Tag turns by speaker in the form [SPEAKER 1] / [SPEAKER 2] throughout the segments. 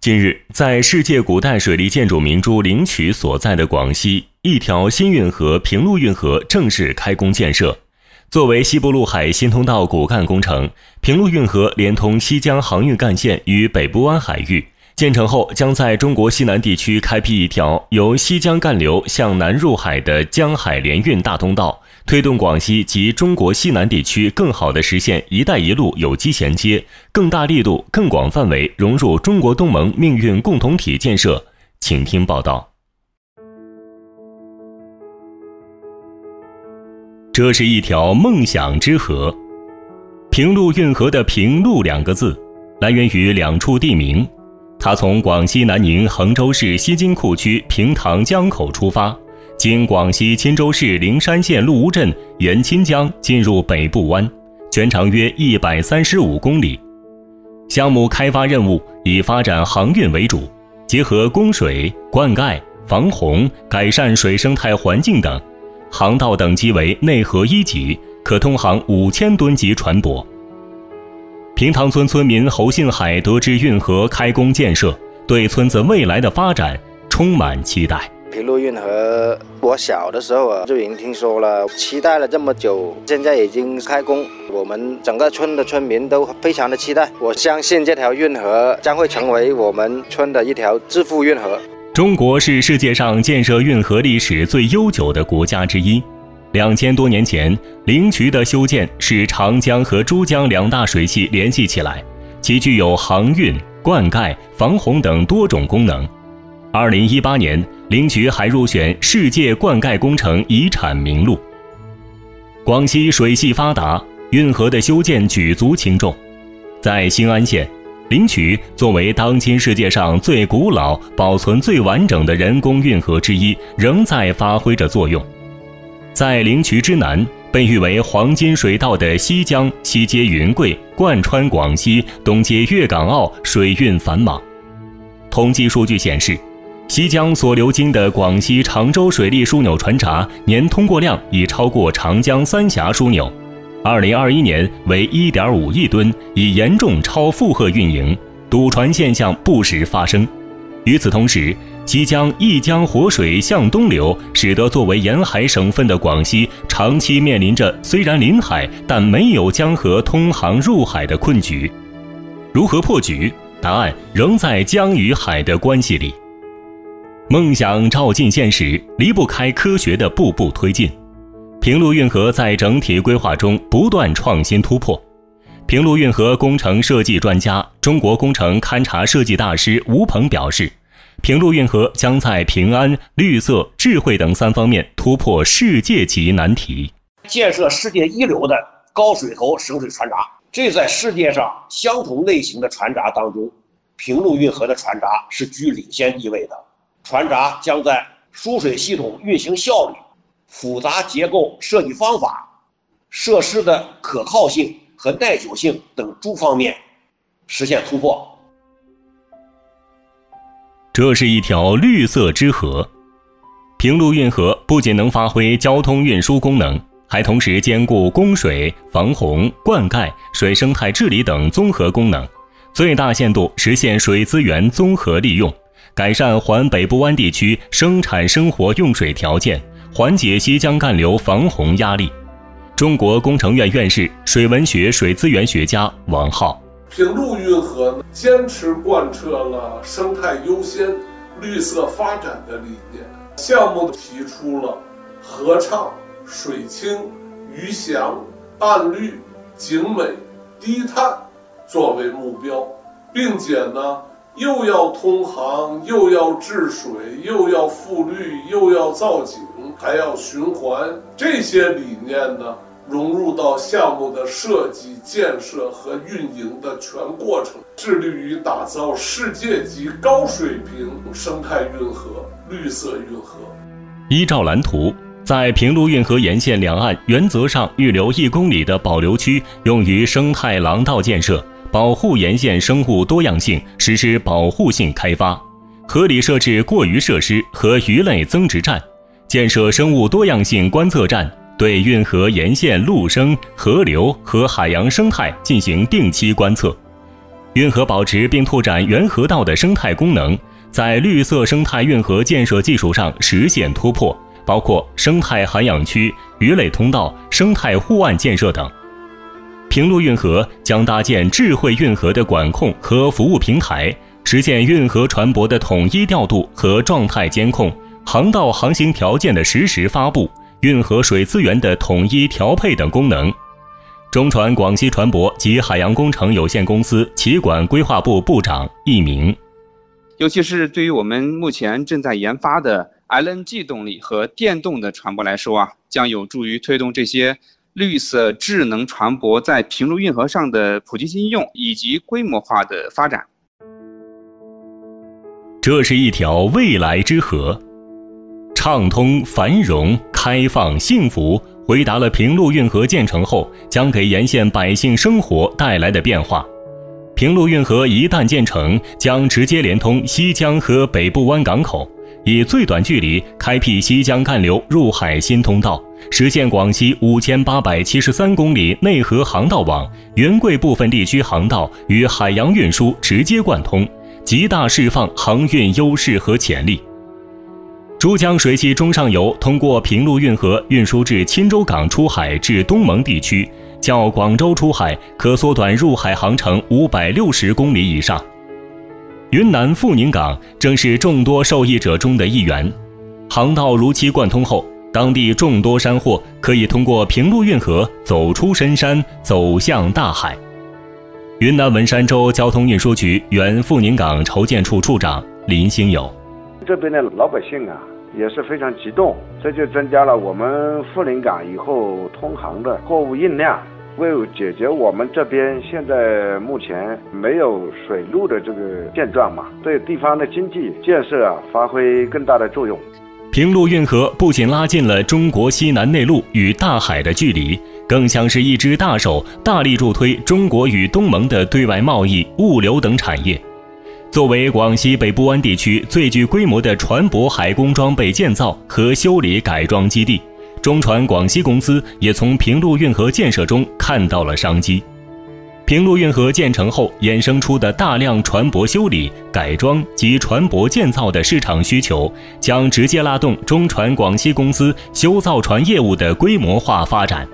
[SPEAKER 1] 近日，在世界古代水利建筑明珠灵渠所在的广西，一条新运河平陆运河正式开工建设。作为西部陆海新通道骨干工程，平陆运河连通西江航运干线与北部湾海域。建成后，将在中国西南地区开辟一条由西江干流向南入海的江海联运大通道，推动广西及中国西南地区更好地实现“一带一路”有机衔接，更大力度、更广范围融入中国东盟命运共同体建设。请听报道。这是一条梦想之河，平陆运河的“平陆”两个字，来源于两处地名。它从广西南宁横州市西津库区平塘江口出发，经广西钦州市灵山县鹿屋镇，沿钦江进入北部湾，全长约一百三十五公里。项目开发任务以发展航运为主，结合供水、灌溉、防洪、改善水生态环境等，航道等级为内河一级，可通航五千吨级船舶。平塘村村民侯信海得知运河开工建设，对村子未来的发展充满期待。
[SPEAKER 2] 平陆运河，我小的时候啊就已经听说了，期待了这么久，现在已经开工，我们整个村的村民都非常的期待。我相信这条运河将会成为我们村的一条致富运河。
[SPEAKER 1] 中国是世界上建设运河历史最悠久的国家之一。两千多年前，灵渠的修建使长江和珠江两大水系联系起来，其具有航运、灌溉、防洪等多种功能。二零一八年，灵渠还入选世界灌溉工程遗产名录。广西水系发达，运河的修建举足轻重。在兴安县，灵渠作为当今世界上最古老、保存最完整的人工运河之一，仍在发挥着作用。在灵渠之南，被誉为黄金水道的西江，西接云贵，贯穿广西，东接粤港澳，水运繁忙。统计数据显示，西江所流经的广西常州水利枢纽船闸年通过量已超过长江三峡枢纽，二零二一年为一点五亿吨，已严重超负荷运营，堵船现象不时发生。与此同时，西江一江活水向东流，使得作为沿海省份的广西长期面临着虽然临海但没有江河通航入海的困局。如何破局？答案仍在江与海的关系里。梦想照进现实，离不开科学的步步推进。平陆运河在整体规划中不断创新突破。平陆运河工程设计专家、中国工程勘察设计大师吴鹏表示。平陆运河将在平安、绿色、智慧等三方面突破世界级难题，
[SPEAKER 3] 建设世界一流的高水头省水船闸。这在世界上相同类型的船闸当中，平陆运河的船闸是居领先地位的。船闸将在输水系统运行效率、复杂结构设计方法、设施的可靠性和耐久性等诸方面实现突破。
[SPEAKER 1] 这是一条绿色之河，平陆运河不仅能发挥交通运输功能，还同时兼顾供水、防洪、灌溉、水生态治理等综合功能，最大限度实现水资源综合利用，改善环北部湾地区生产生活用水条件，缓解西江干流防洪压力。中国工程院院士、水文学水资源学家王浩。
[SPEAKER 4] 平陆运河坚持贯彻了生态优先、绿色发展的理念，项目提出了河畅、水清、鱼翔、岸绿、景美、低碳作为目标，并且呢，又要通航，又要治水，又要复绿，又要造景，还要循环，这些理念呢？融入到项目的设计、建设和运营的全过程，致力于打造世界级高水平生态运河、绿色运河。
[SPEAKER 1] 依照蓝图，在平陆运河沿线两岸原则上预留一公里的保留区，用于生态廊道建设，保护沿线生物多样性，实施保护性开发，合理设置过渔设施和鱼类增殖站，建设生物多样性观测站。对运河沿线陆生、河流和海洋生态进行定期观测，运河保持并拓展原河道的生态功能，在绿色生态运河建设技术上实现突破，包括生态涵养区、鱼类通道、生态护岸建设等。平陆运河将搭建智慧运河的管控和服务平台，实现运河船舶的统一调度和状态监控、航道航行条件的实时发布、运河水资源的统一调配等功能。中船广西船舶及海洋工程有限公司企管规划部部长易明，
[SPEAKER 5] 尤其是对于我们目前正在研发的 LNG 动力和电动的船舶来说啊，将有助于推动这些。绿色智能船舶在平陆运河上的普及应用以及规模化的发展，
[SPEAKER 1] 这是一条未来之河，畅通、繁荣、开放、幸福，回答了平陆运河建成后将给沿线百姓生活带来的变化。平陆运河一旦建成，将直接连通西江和北部湾港口。以最短距离开辟西江干流入海新通道，实现广西五千八百七十三公里内河航道网原贵部分地区航道与海洋运输直接贯通，极大释放航运优势和潜力。珠江水系中上游通过平陆运河运输至钦州港出海至东盟地区，较广州出海可缩短入海航程五百六十公里以上。云南富宁港正是众多受益者中的一员，航道如期贯通后，当地众多山货可以通过平陆运河走出深山，走向大海。云南文山州交通运输局原富宁港筹建处处长林兴友：
[SPEAKER 6] 这边的老百姓啊也是非常激动，这就增加了我们富宁港以后通航的货物运量。为解决我们这边现在目前没有水路的这个现状嘛，对地方的经济建设啊发挥更大的作用。
[SPEAKER 1] 平陆运河不仅拉近了中国西南内陆与大海的距离，更像是一只大手，大力助推中国与东盟的对外贸易、物流等产业。作为广西北部湾地区最具规模的船舶海工装备建造和修理改装基地。中船广西公司也从平陆运河建设中看到了商机。平陆运河建成后衍生出的大量船舶修理、改装及船舶建造的市场需求，将直接拉动中船广西公司修造船业务的规模化发展。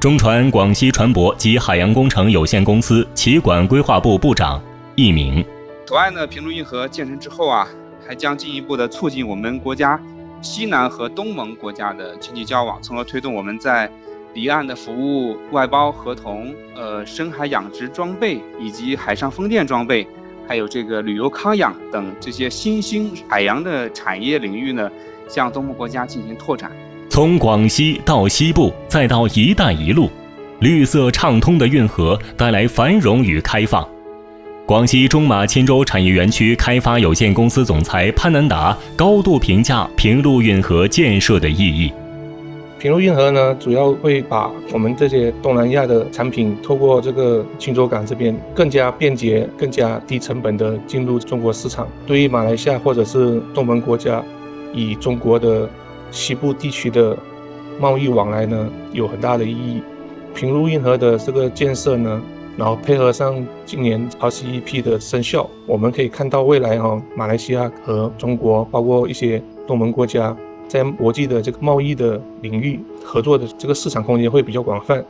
[SPEAKER 1] 中船广西船舶及海洋工程有限公司企管规划部部长易明：
[SPEAKER 5] 此外呢，平陆运河建成之后啊，还将进一步的促进我们国家。西南和东盟国家的经济交往，从而推动我们在离岸的服务、外包合同、呃深海养殖装备以及海上风电装备，还有这个旅游康养等这些新兴海洋的产业领域呢，向东盟国家进行拓展。
[SPEAKER 1] 从广西到西部，再到“一带一路”，绿色畅通的运河带来繁荣与开放。广西中马钦州产业园区开发有限公司总裁潘南达高度评价平陆运河建设的意义。
[SPEAKER 7] 平陆运河呢，主要会把我们这些东南亚的产品，透过这个钦州港这边，更加便捷、更加低成本的进入中国市场。对于马来西亚或者是东盟国家，以中国的西部地区的贸易往来呢，有很大的意义。平陆运河的这个建设呢。然后配合上今年 RCEP 的生效，我们可以看到未来哈，马来西亚和中国，包括一些东盟国家，在国际的这个贸易的领域合作的这个市场空间会比较广泛。